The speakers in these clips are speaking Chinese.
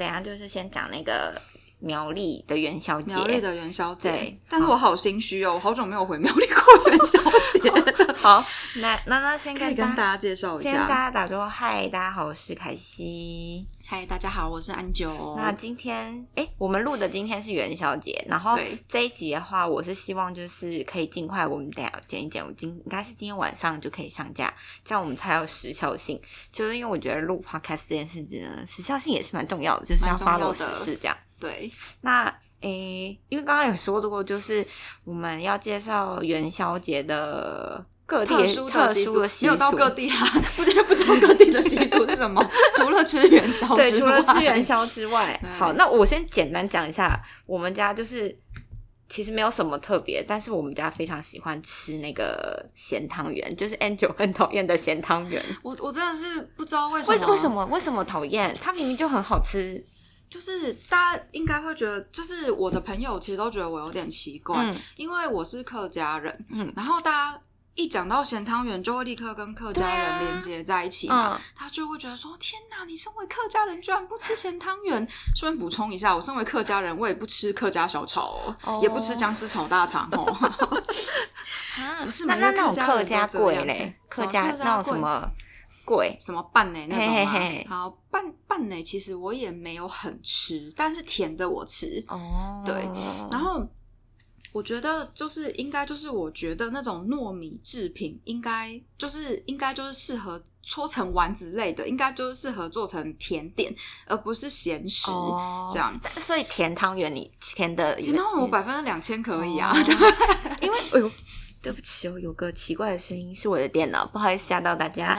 等下就是先讲那个苗栗的元宵节。苗栗的元宵节对，但是我好心虚哦，我好久没有回苗栗过元宵节了。好，那那那先跟大家介绍一下先大。家打招呼，嗨，大家好，我是凯西。嗨，大家好，我是安九。那今天，哎、我们录的今天是元宵节，然后对这一集的话，我是希望就是可以尽快，我们等剪一剪，我今应该是今天晚上就可以上架，这样我们才有时效性。就是因为我觉得录 podcast 这件事情呢，时效性也是蛮重要的，就是要蛮重要 follow 的时事这样。对，那诶，因为刚刚有说过，就是我们要介绍元宵节的各地特殊的习俗没有到各地啊，不觉得不知道各地的习俗是什么？除了吃元宵对，之外，除了吃元宵之外，好，那我先简单讲一下，我们家就是其实没有什么特别，但是我们家非常喜欢吃那个咸汤圆，就是 Angel 很讨厌的咸汤圆。我我真的是不知道为什么，为为什么为什么讨厌？它明明就很好吃。就是大家应该会觉得，就是我的朋友其实都觉得我有点奇怪，嗯。因为我是客家人，嗯。然后大家一讲到咸汤圆，就会立刻跟客家人连接在一起嘛，嗯。他就会觉得说：天哪，你身为客家人居然不吃咸汤圆！顺便补充一下，我身为客家人，我也不吃客家小炒哦，哦。也不吃姜丝炒大肠哦。不是那每个那那种客客家贵嘞，客家那种什么贵？什么拌呢那种吗？嘿嘿嘿好拌拌呢，其实我也没有很吃，但是甜的我吃。哦，对然后我觉得就是应该就是我觉得那种糯米制品应该就是应该就是适合搓成丸子类的，应该就是适合做成甜点，而不是咸食、哦这样。所以甜汤圆你甜的甜汤圆我百分之两千可以啊，哦 因为哎呦，对不起哦，有个奇怪的声音是我的电脑，不好意思吓到大家。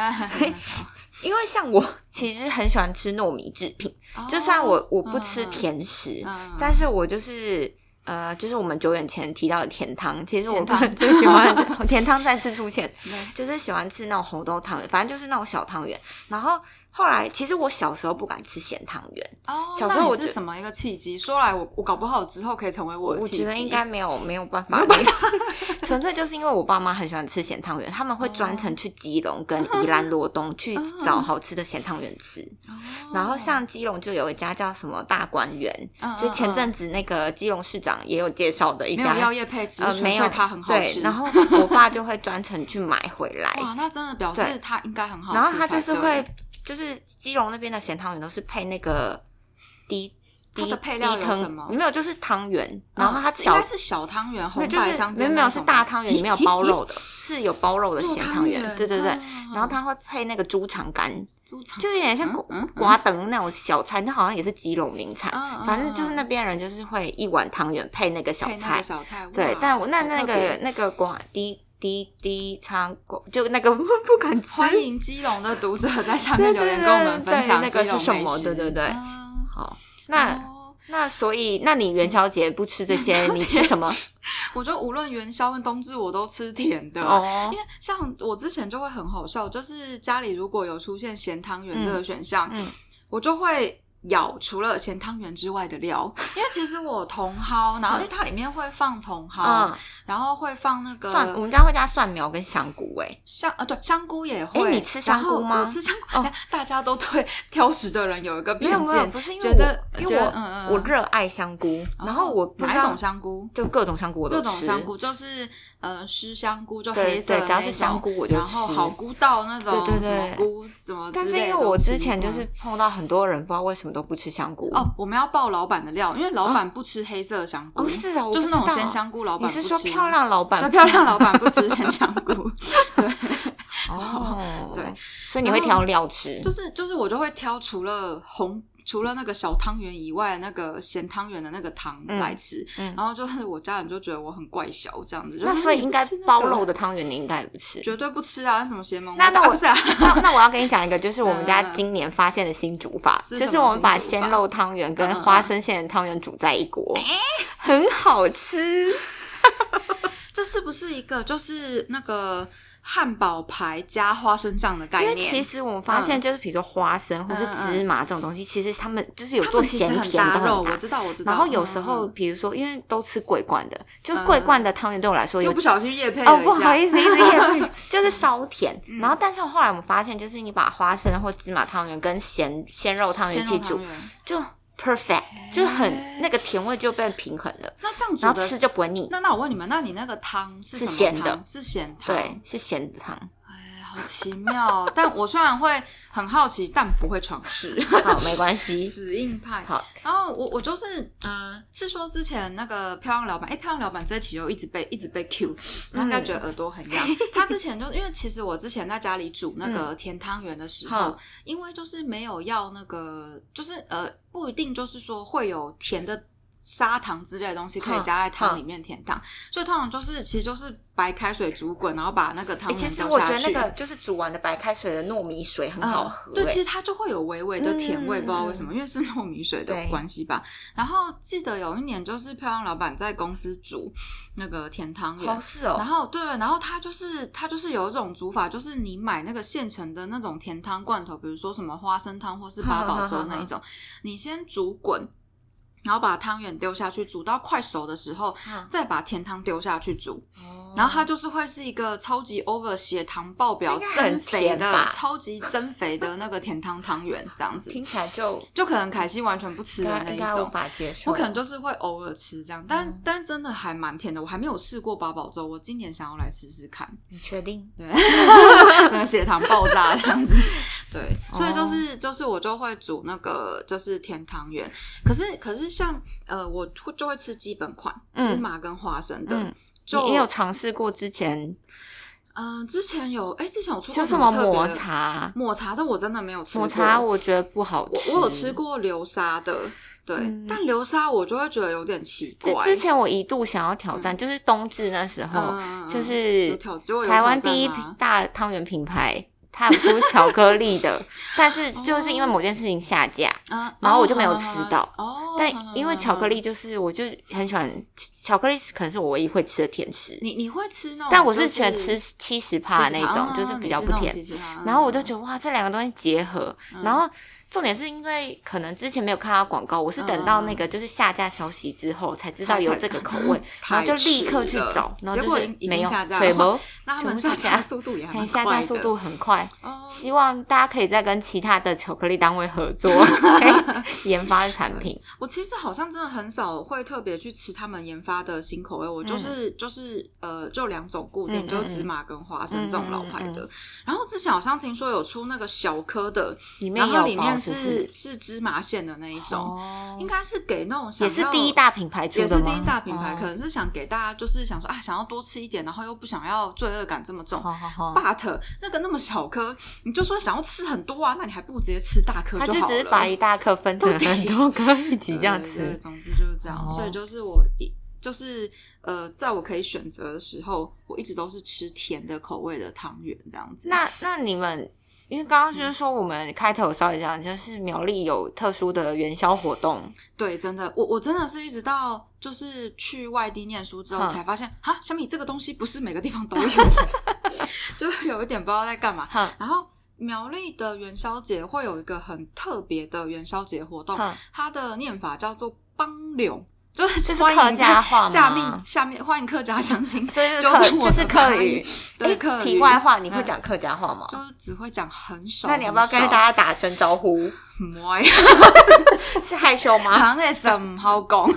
因为像我其实很喜欢吃糯米制品，就算我我不吃甜食，嗯但是我就是。呃，就是我们久远前提到的甜汤，其实我甜汤就喜欢 甜汤再次出现，就是喜欢吃那种红豆汤圆，反正就是那种小汤圆。然后后来，其实我小时候不敢吃咸汤圆，哦，小时候我就是什么一个契机？说来我我搞不好之后可以成为我我的契机。觉得应该没有没有办法，纯粹就是因为我爸妈很喜欢吃咸汤圆，他们会专程去基隆跟宜兰罗东 去找好吃的咸汤圆吃。哦，然后像基隆就有一家叫什么大观园，嗯就前阵子子那个基隆市长也有介绍的一家，没有要叶配，只呃没有是纯粹它很好对，吃。然后我爸就会专程去买回 来，哇，那真的表示对它应该很好吃然后他就是会，就是基隆那边的咸汤圆都是配那个低。低它的配料有什么没有，就是汤圆，然后它嗯应小该是小汤圆，红就是白相间没有没有是大汤圆，里面有包肉的，是有包肉的咸汤圆，对对对。嗯然后它会配那个猪肠干，猪肠就有点像瓜等那种小菜，那好像也是基隆名产。嗯嗯反正就是嗯那边人就是会一碗汤圆配那个小菜小菜，对但我那那个那个瓜低低低仓就那个 不敢吃，欢迎基隆的读者在下面留言跟我们分享那个是什么？对对对。嗯好，那哦。那所以那你元宵节不吃这些，你吃什么？我觉得无论元宵跟冬至，我都吃甜的。哦。因为像我之前就会很好笑，就是家里如果有出现咸汤圆这个选项，嗯。我就会舀除了咸汤圆之外的料，因为其实我茼蒿，然后因为它里面会放茼蒿，嗯，然后会放那个蒜，我们家会加蒜苗跟香菇，哎，香啊对香菇也会。诶你吃。香菇吗吃香菇，哦 大家都对 挑食的人有一个偏没有没有，见，不是因为觉得我因为我觉得嗯嗯嗯。我热爱香菇，然后我哪一种香菇？就各种香菇我都各吃，种香菇就是呃湿香菇，就黑色的那种香菇我就然后好菇道那种对对对什么菇什么之但是因为我之前就是嗯碰到很多人不知道为什么都不吃香菇。哦，我们要爆老板的料，因为老板不吃黑色香菇，哦是啊，就是那种鲜香菇，老板不吃是说漂亮老板对漂亮老板不吃鲜 香菇，对哦，对，所以你会挑料吃，就是就是我就会挑除了红。除了那个小汤圆以外，那个咸汤圆的那个汤嗯来吃，嗯然后就是我家人就觉得我很怪小这样子，那所以应该包肉的汤圆你应该也不吃。绝对不吃啊！什么邪门那那我啊不是啊？那那我要跟你讲一个，就是我们家今年发现的新煮法，就是我们把鲜肉汤圆跟花生馅的汤圆煮在一锅，很好吃。这是不是一个就是那个汉堡排加花生酱的概念因为？其实我们发现，就是比如说花生或是芝麻这种东西，其实他们就是有做咸甜的肉。我知道，我知道。然后有时候，嗯比如说，因为都吃桂冠的，就嗯桂冠的汤圆对我来说有又不小心夜配哦不好意思，一直也不就是稍甜。嗯然后，但是后来我们发现，就是你把花生或芝麻汤圆跟咸鲜肉汤圆一起煮，就 perfect，就是很那个甜味就变平衡了，那这样煮的然后吃就不会腻。那那我问你们，那你那个汤是什么咸的。汤？是咸汤，对，是咸的汤。哎，好奇妙。但我虽然会很好奇，但不会尝试。好，没关系。死硬派。好，然后我我就是呃，是说之前那个漂亮老板，哎，漂亮老板这期又一直被一直被 Q，他应该觉得耳朵很痒。他之前就因为其实我之前在家里煮那个甜汤圆的时候，嗯因为就是没有要那个，就是呃，不一定就是说会有甜的。砂糖之类的东西可以加在汤里面甜汤，所以通常就是其实就是白开水煮滚，然后把那个汤欸其圆实我觉。得那个就是煮完的白开水的糯米水很好喝、嗯。对，欸其实它就会有微微的甜味，嗯不知道为什么，因为是糯米水的关系吧。然后记得有一年，就是漂亮老板在公司煮那个甜汤圆。好是哦然，后对，然后他就是他就是有一种煮法，就是你买那个现成的那种甜汤罐头，比如说什么花生汤或是八宝粥那一种，你先煮滚，然后把汤圆丢下去，煮到快熟的时候，嗯。再把甜汤丢下去煮，哦然后它就是会是一个超级 over 血糖爆表、增肥的、超级增肥的那个甜汤汤圆，这样子，听起来就就可能凯西完全不吃应的那一种。该应该无法接受。我可能就是会偶尔吃这样，但、嗯但真的还蛮甜的。我还没有试过八宝粥，我今年想要来试试看。你确定？对，那个血糖爆炸这样子。对，所以哦就是就是我就会煮那个就是甜汤圆，可是可是像呃我会就会吃基本款嗯芝麻跟花生的，就也有尝试过之前嗯、之前有哎、之前有出过就什么么抹茶？抹茶的我真的没有吃过，抹茶我觉得不好吃。我我有吃过流沙的，对，嗯但流沙我就会觉得有点奇之怪。之前我一度想要挑战，就是冬至那时候，嗯就是台湾第一大汤圆品牌，它有出巧克力的，但是就是因为某件事情下架，啊然后我就没有吃到哦，但因为巧克力就是我就很喜欢巧克力，可能是我唯一会吃的甜食。你你会吃那种，但我是喜欢吃七十帕那种，就是比较不甜。然后我就觉得哇，这两个东西结合，嗯然后重点是因为可能之前没有看到广告，我是等到那个就是下架消息之后才知道有这个 口味，然后就立刻去找，然后结就是没有下架了水不，那他们下架架速度也还蛮嘿下，架速度很快。哦。希望大家可以再跟其他的巧克力单位合作，可以研发产品。我其实好像真的很少会特别去吃他们研发的新口味，我就是、就是呃，就两种固定，就是芝麻跟花生这种老牌的。然后之前好像听说有出那个小颗的，里面里面是是芝麻馅的那一种，哦应该是给那种想也是要第一大品牌出也是？第一大品牌，哦可能是想给大家就是想说啊，想要多吃一点，然后又不想要罪恶感这么重。好好好，but 那个那么小颗，你就说想要吃很多啊，那你还不如直接吃大颗他就好了。只是把一大颗分 成很多颗一起这样对对对。总之就是这样，哦所以就是我一就是呃，在我可以选择的时候，我一直都是吃甜的口味的汤圆这样子。那那你们，因为刚刚就是说我们开头稍微讲，就是苗栗有特殊的元宵活动，对，真的，我我真的是一直到就是去外地念书之后才发现，哈，小米这个东西不是每个地方都有，就有一点不知道在干嘛。哼然后苗栗的元宵节会有一个很特别的元宵节活动哼，它的念法叫做帮柳。就是欢迎客家话吗下面下面欢迎客家乡亲，所以是客，纠正我这是客语。诶对客语题外话，你会嗯讲客家话吗？就是只会讲很少。那你要不要跟大家打声招呼？家？是害羞吗？唐的什么好讲，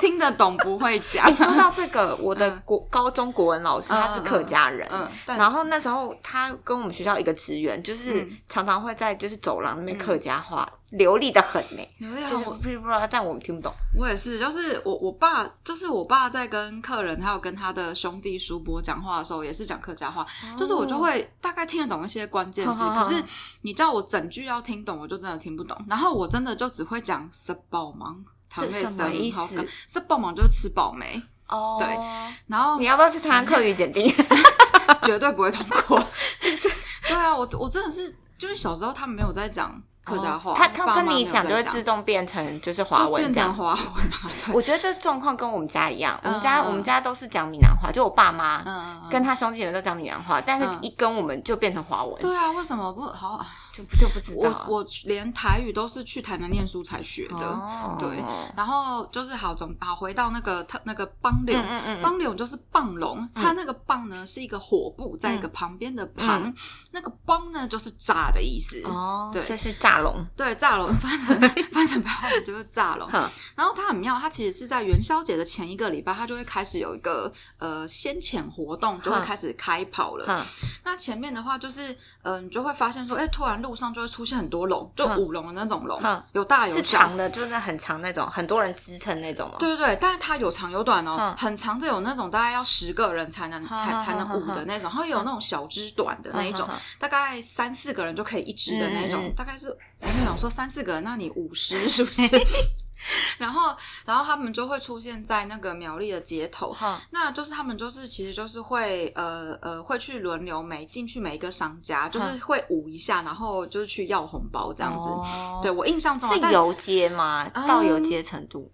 听得懂不会讲。哎，说到这个，我的嗯国高中国文老师他是客家人，然后那时候他跟我们学校一个职员，就是嗯常常会在就是走廊那边客家话流利的很呢，有点就是我不知道，但我们听不懂。我也是，就是我我爸，就是我爸在跟客人还有跟他的兄弟叔伯讲话的时候，也是讲客家话，就是我就会大概听得懂一些关键字，可是你叫我整句要听懂，我就真的听不懂。然后我真的就只会讲吃饱吗？这什么意思吃饱吗就是吃饱没，哦，对然后你要不要去参加课语检定？绝对不会通过。就是对啊，我我真的是，就是小时候他们没有在讲客家话，哦他他跟你讲就会自动变成就是华文这样成。华文啊，我觉得这状况跟我们家一样，我们嗯家嗯我们家都是讲闽南话，就我爸妈嗯，跟他兄弟们都讲闽南话，但是嗯一跟我们就变成华文。对啊，为什么不好？啊就就不知道。我我连台语都是去台南念书才学的，哦对。然后就是好总好回到那个特那个邦柳，嗯嗯嗯邦柳就是棒龙，它那个棒呢是一个火部，在一个旁边的旁，那个邦呢就是炸的意思。哦，对所以是炸龙。对，炸龙翻成 翻成白话就是炸龙。然后它很妙，它其实是在元宵节的前一个礼拜，它就会开始有一个呃先遣活动，就会开始开跑了。嗯那前面的话就是，嗯、呃，你就会发现说，哎，突然路上就会出现很多龙，就嗯舞龙的那种龙，嗯有大有是。长的，就是很长那种，很多人支撑那种嘛？对对对，但是它有长有短哦，嗯很长的有那种大概要十个人才能才嗯才能舞的那种，然后有那种小只短的那一种大概三四个人就可以一只的那种大概是前面想说三四个人，那你五十是不是？然后，然后他们就会出现在那个苗栗的街头，嗯那就是他们就是其实就是会呃呃会去轮流每进去每一个商家，就是会舞一下，然后就是去要红包这样子。哦对我印象中是游街吗？嗯到游街程度？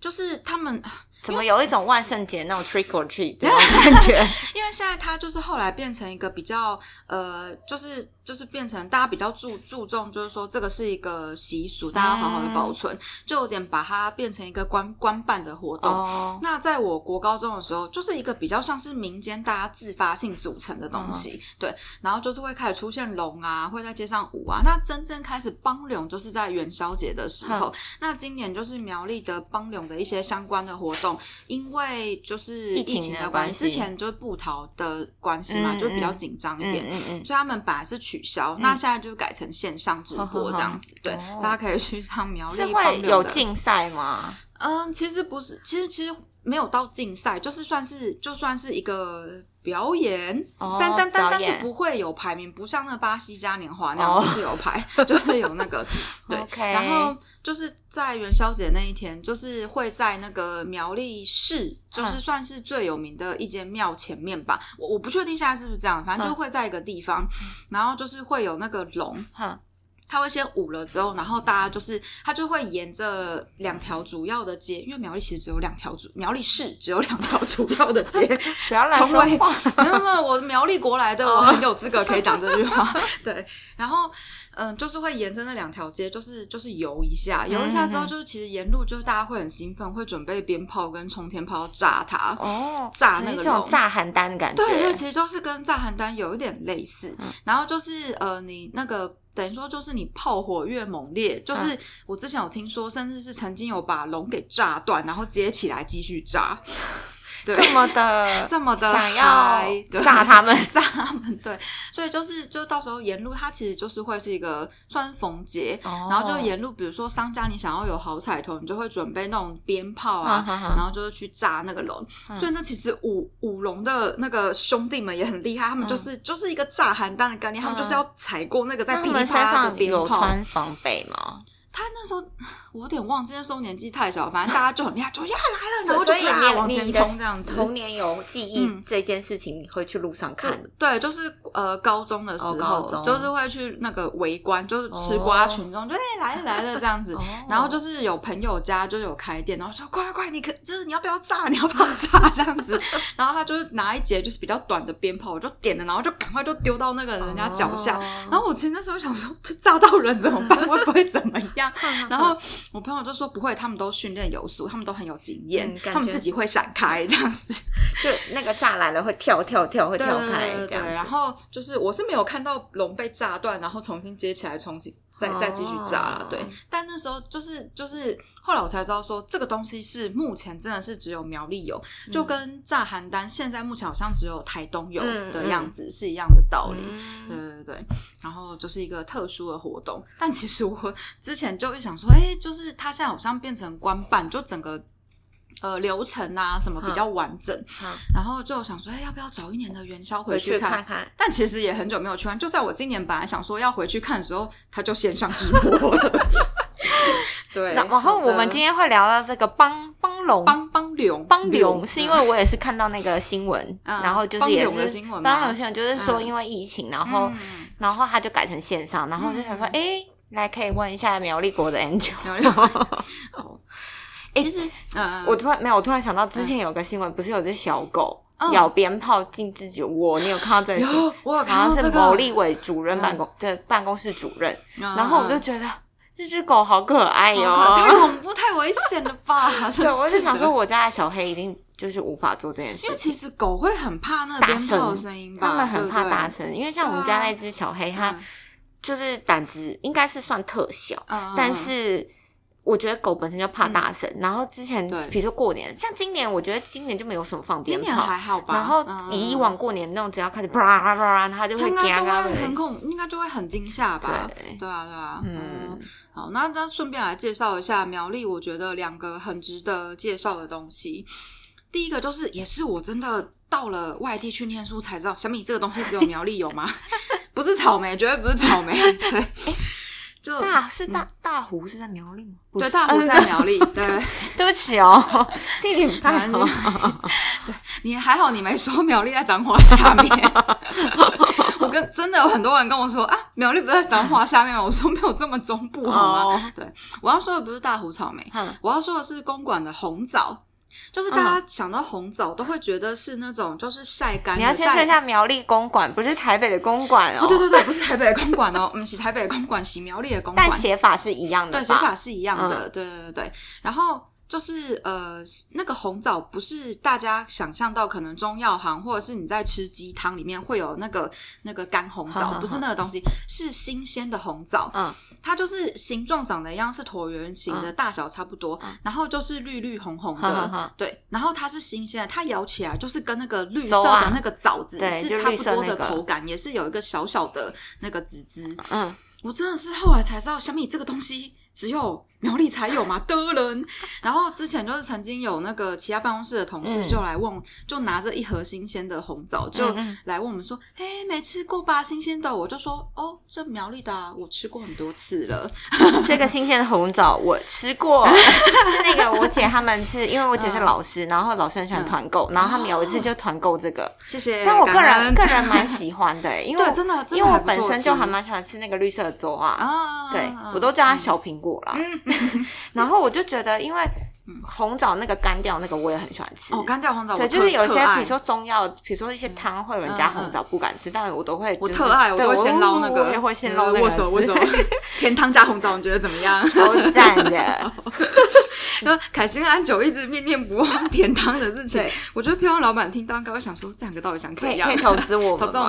就是他们，怎么有一种万圣节那种 trick or treat 的感觉？因为现在它就是后来变成一个比较呃，就是就是变成大家比较注注重，就是说这个是一个习俗，大家好好的保存，就有点把它变成一个官官办的活动。哦，那在我国高中的时候，就是一个比较像是民间大家自发性组成的东西，对，然后就是会开始出现龙啊，会在街上舞啊。那真正开始帮龙，就是在元宵节的时候。那今年就是苗栗的帮龙的一些相关的活动，因为就是疫情的的关系，之前就是布逃的关系嘛，嗯就比较嗯紧张一嗯点。嗯嗯，所以他们本来是取消，那现在就改成线上直播这样子，对，哦大家可以去上苗是栗是会有竞赛吗？嗯，其实不是，其实其实没有到竞赛，就是算是就算是一个表演，哦但但但但是不会有排名，不像那个巴西嘉年华那哦样，不是有排，就是有那个 对。然后就是在元宵节那一天，就是会在那个苗栗市，就是嗯。算是最有名的一间庙前面吧。我我不确定现在是不是这样，反正就嗯会在一个地方，然后就是会有那个龙，哼，他会先舞了之后，然后大家就是他就会沿着两条主要的街，因为苗栗其实只有两条主，苗栗市只有两条主要的街。不要乱同为说话。没有没有，我苗栗国来的，我很有资格可以讲这句话。对，然后嗯，就是会沿着那两条街，就是就是游一下，游一下之后，嗯就是其实沿路就是大家会很兴奋，会准备鞭炮跟冲天炮要炸它。哦，炸那个炸邯郸的感觉。对对，其实就是跟炸邯郸有一点类似。嗯然后就是呃，你那个等于说就是你炮火越猛烈，就是嗯我之前有听说，甚至是曾经有把龙给炸断，然后接起来继续炸。对，这么的 这么的想要炸他们。炸他们，对，所以就是就到时候沿路它其实就是会是一个算是逢节，哦然后就沿路，比如说商家你想要有好彩头，你就会准备那种鞭炮啊，然后就是去炸那个龙。所以那其实舞舞龙的那个兄弟们也很厉害，他们就是、就是一个炸邯郸的概念，他们就是要踩过那个在噼里啪啦的鞭炮。穿防备吗？他那时候 我有点忘记，那时候年纪太小，反正大家就很厉害，就呀来了，然后就所以啪往前冲这样子。童年有记忆嗯这件事情，你会去路上就看。对，就是呃，高中的时哦候，就是会去那个围观，就是吃瓜群众，就哎、来了来了这样子。哦然后就是有朋友家就有开店，然后说快快快，你可就是你要不要炸？你要不要炸？这样子。然后他就是拿一节就是比较短的鞭炮，我就点了，然后就赶快就丢到那个人家脚下。哦然后我其实那时候想说，这炸到人怎么办？会不会怎么样？然后我朋友就说不会，他们都训练有素，他们都很有经验，嗯他们自己会闪开这样子。就那个栅栏了会跳跳跳，会跳开对对对，这样子。然后就是我是没有看到龙被炸断，然后重新接起来，重新再再继续炸了。哦对，但那时候就是就是后来我才知道说，这个东西是目前真的是只有苗栗有，就跟炸邯郸现在目前好像只有台东有嗯的样子、是一样的道理。嗯对对对，然后就是一个特殊的活动，但其实我之前就一想说，哎，就是它现在好像变成官办，就整个呃流程啊什么比较完整，嗯然后就想说，哎，要不要找一年的元宵回去看？去看看。但其实也很久没有去看，就在我今年本来想说要回去看的时候，他就线上直播了。对，然后我们今天会聊到这个帮帮龙帮帮龙帮流，是因为我也是看到那个新闻，嗯然后就是也是新闻吗帮龙新闻，就是说嗯因为疫情，然后嗯然后他就改成线上，然后就想说，哎，来可以问一下苗栗国的 Angel，其实，嗯，我突然没有，我突然想到之前有个新闻，不是有只小狗嗯咬鞭炮进自己窝，你有看到这个？有我有看到这个是牟个，立伟主任办公的办公室主任，然然后我就觉得这只狗好可爱哟、太恐怖、太危险了吧？对，我就想说，我。家的小黑一定就是无法做这件事因为。其实狗会很怕那个大鞭炮的声声音吧，他们很怕大声，因为像我们家那只小黑，它嗯就是胆子应该是算特小，嗯但是我觉得狗本身就怕大声。然后之前对比如说过年，像今年，我觉得今年就没有什么放鞭今年炮，还好吧？然后嗯以以往过年那种，只要开始啪啦啪啦，它就会它应该就。会很恐，应该就会很惊吓吧？对对啊，对啊，嗯，好，那那顺便来介绍一下苗栗，我觉得两个很值得介绍的东西。第一个就是，也是我真的到了外地去念书才知道，小米这个东西只有苗栗有吗？不是草莓，绝对不是草莓，对，就大是大大湖是在苗栗吗？对大湖是在苗栗，对，对不起哦，弟弟不太好。对你还好，你没说苗栗在彰化下面。我跟真的有很多人跟我说啊，苗栗不在彰化下面吗？我说没有这么中部好吗？哦对，我要说的不是大湖草莓，嗯我要说的是公馆的红枣。就是大家想到红枣，都会觉得是那种就是晒干的。你要先说一下苗栗公馆，不是台北的公馆哦。哦，对对对，不是台北的公馆哦，嗯，是台北的公馆，是苗栗的公馆但。写法是一样的对，写法是一样的，嗯对对对对。然后就是呃，那个红枣不是大家想象到，可能中药行或者是你在吃鸡汤里面会有那个那个干红枣，好好好不是那个东西，是新鲜的红枣。嗯，它就是形状长得一样，是椭圆形的，大小差不多，然后就是绿绿红红的好，对。然后它是新鲜的，它咬起来就是跟那个绿色的那个枣子是差不多的口感，也是有一个小小的那个籽籽。嗯，我真的是后来才知道，小米这个东西只有苗栗才有嘛 的人。然后之前就是曾经有那个其他办公室的同事嗯就来问，就拿着一盒新鲜的红枣，就来问我们说：“哎、没吃过吧？新鲜的？”我就说：“哦，这苗栗的、啊，我吃过很多次了。这个新鲜的红枣我吃过，是那个我姐他们是因为我姐是老师，然后老师很喜欢团购，然后他们有一次就团购这个，”谢谢。但我个人个人蛮喜欢的，因为对真的真的因为我本身就还蛮喜欢吃那个绿色的粥啊，啊，对嗯我都叫它小苹果啦。然后我就觉得，因为红枣那个干掉那个我也很喜欢吃。哦，干掉红枣，对，我就是有一些，比如说中药，比如说一些汤，会有人加红枣不敢吃，但我都会，我就是特爱，我会先捞那个，我也会先捞那个呃握手，握手。甜汤加红枣，你觉得怎么样？超赞的。那凯欣安久一直念念不忘甜汤的事情，我觉得漂亮老板听到应该会想说，这两个到底想怎样？可以投资我投资我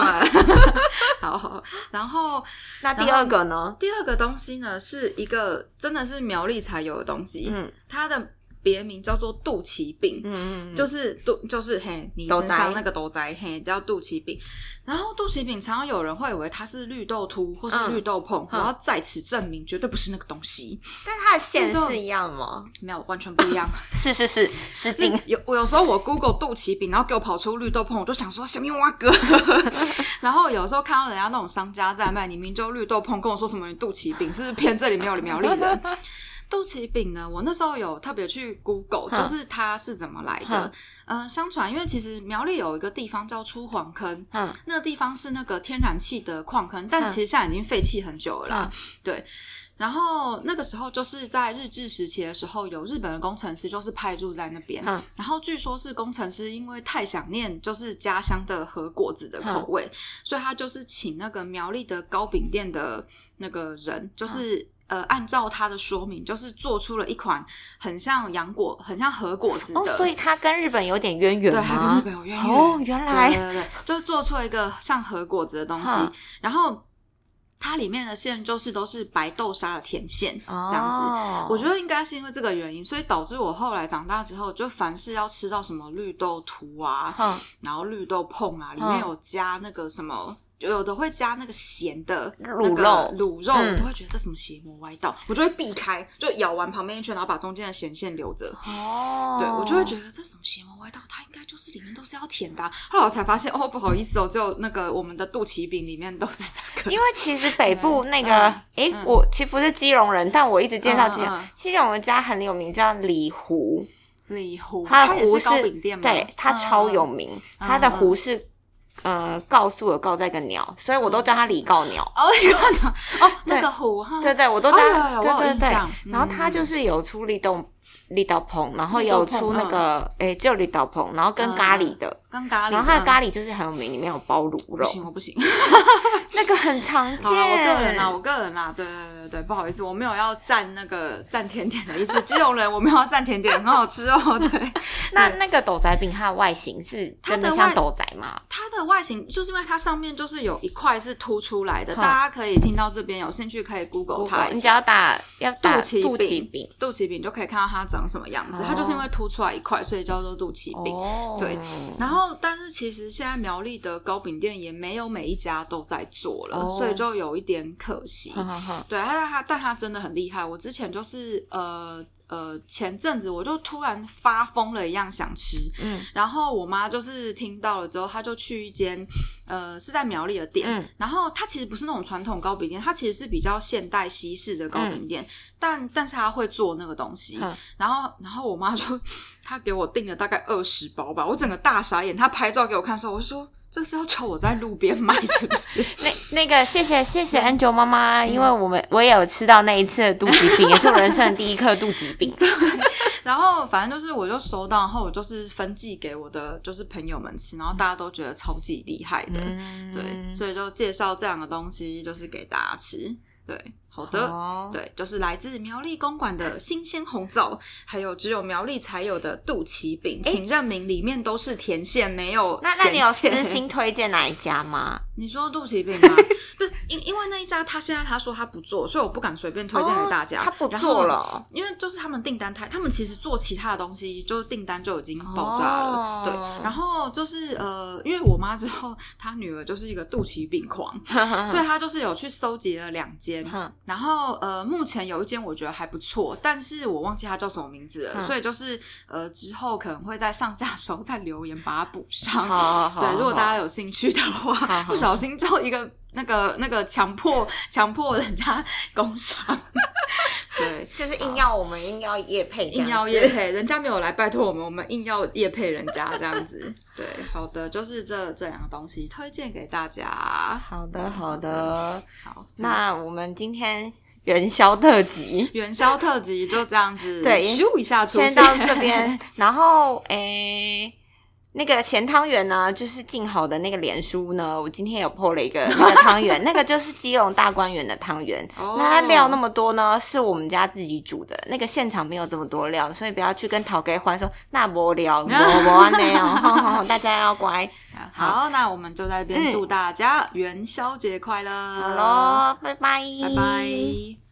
好，然后那第二个呢？第二个东西呢，是一个真的是苗栗才有的东西，嗯它的别名叫做肚脐饼。嗯嗯，就是肚，就是嘿，你身上那个豆仔，嘿，叫肚脐饼。然后肚脐饼常常有人会以为它是绿豆凸或是嗯绿豆碰，嗯我要在此证明，绝对不是那个东西，但它的线是一样吗？没有完全不一样。是 是是，失敬。有我有时候我 Google 肚脐饼，然后给我跑出绿豆碰，我就想说什么蛙哥。然后有时候看到人家那种商家在卖，你明就绿豆碰，跟我说什么你肚脐饼，是不是骗这里没有苗栗人？肚脐饼呢，我那时候有特别去 Google，就是它是怎么来的哼。嗯、相传因为其实苗栗有一个地方叫出黄坑，嗯那个地方是那个天然气的矿坑，但其实现在已经废弃很久了啦。对，然后那个时候就是在日治时期的时候，有日本的工程师就是派驻在那边，嗯然后据说是工程师因为太想念就是家乡的和果子的口味，所以他就是请那个苗栗的糕饼店的那个人，就是。呃，按照它的说明，就是做出了一款很像洋果、很像核果子的，哦，所以它跟日本有点渊源对，它？跟日本有渊源。哦，原来对对对，就做出了一个像核果子的东西，然后它里面的馅就是都是白豆沙的甜馅，哦这样子。我觉得应该是因为这个原因，所以导致我后来长大之后，就凡是要吃到什么绿豆涂啊，哼然后绿豆碰啊，里嗯面有加那个什么。有的会加那个咸的卤肉卤肉，嗯我都会觉得这什么邪魔歪道，我就会避开，就咬完旁边一圈，然后把中间的咸馅留着。哦，对我就会觉得这什么邪魔歪道，它应该就是里面都是要甜的啊、后来我才发现，哦，不好意思哦，只有那个我们的肚脐饼里面都是这个。因为其实北部那个嗯，诶，嗯我其实不是基隆人，但我一直介绍基隆基隆有一家很有名叫里湖，里湖，它的湖也是糕饼店吗？对，它超有名，嗯它的湖是呃告诉有告在一个鸟，所以我都叫它李告鸟。哦，李告鸟。哦，那个虎哈，对对，我都叫对对对。然后它嗯就是有出绿豆绿豆椪，然后有出那个诶，只有绿豆椪，然后跟咖喱的，跟咖喱，然后它的咖喱就是很有名，里面有包卤肉。不行，我不行，那个很常 见。我个人啊，我个人啊，对对对对，不好意思，我没有要蘸那个蘸甜点的意思。基隆人，我没有要蘸甜点，很好吃哦。对，那那个斗仔饼它的外形是真的像斗仔吗？它的外形就是因为它上面就是有一块是凸出来的，大家可以听到这边有兴趣可以 Google 它，你只要打要肚脐肚脐饼，肚脐饼就可以看到它长什么样子。它就是因为凸出来一块，所以叫做肚脐饼。对，然后但是其实现在苗栗的糕饼店也没有每一家都在做了，所以就有一点可惜。对，但他但他真的很厉害。我之前就是呃。呃，前阵子我就突然发疯了一样想吃，嗯，然后我妈就是听到了之后，她就去一间呃是在苗栗的店，嗯，然后它其实不是那种传统糕饼店，它其实是比较现代西式的糕饼店，但但是他会做那个东西，然后然后我妈就 她给我订了大概二十包吧，我整个大傻眼，她拍照给我看的时候，我说。这是要求我在路边卖是不是？那那个谢谢谢谢 Angel 妈妈，因为我们我也有吃到那一次的肚脐饼，也是我人生的第一颗肚脐饼。对，然后反正就是我就收到，然后我就是分寄给我的就是朋友们吃，然后大家都觉得超级厉害的，对，所以就介绍这样的东西就是给大家吃，对。好的，对，就是来自苗栗公馆的新鲜红枣，还有只有苗栗才有的肚脐饼，请认明里面都是甜馅，没有那那你有私心推荐哪一家吗？你说肚脐饼吗？不是，因因为那一家他现在他说他不做，所以我不敢随便推荐给大家。他不做了，因为就是他们订单太，他们其实做其他的东西，就订单就已经爆炸了。对，然后就是呃，因为我妈之后，她女儿就是一个肚脐饼狂，所以她就是有去搜集了两间。然后呃，目前有一间我觉得还不错，但是我忘记它叫什么名字了，所以就是呃之后可能会在上架时候再留言把它补上。对，如果大家有兴趣的话，不 小心就一个那个那个强迫 强迫人家工伤，对，就是硬要我们硬要叶配，硬要叶配，人家没有来拜托我们，我们硬要叶配人家这样子。对，好的，就是这这两个东西推荐给大家。好的，好的，好。那我们今天元宵特辑，元宵特辑就这样子，对，咻一下出现到这边，然后诶。那个咸汤圆呢，就是静好的那个脸书呢，我今天有破了一个那个汤圆，那个就是基隆大观园的汤圆。那它料那么多呢，是我们家自己煮的，那个现场没有这么多料，所以不要去跟陶给欢说那无聊，无无那样，大家要乖。好，那我们就在这边祝大家元宵节快乐，好喽，拜拜，拜拜。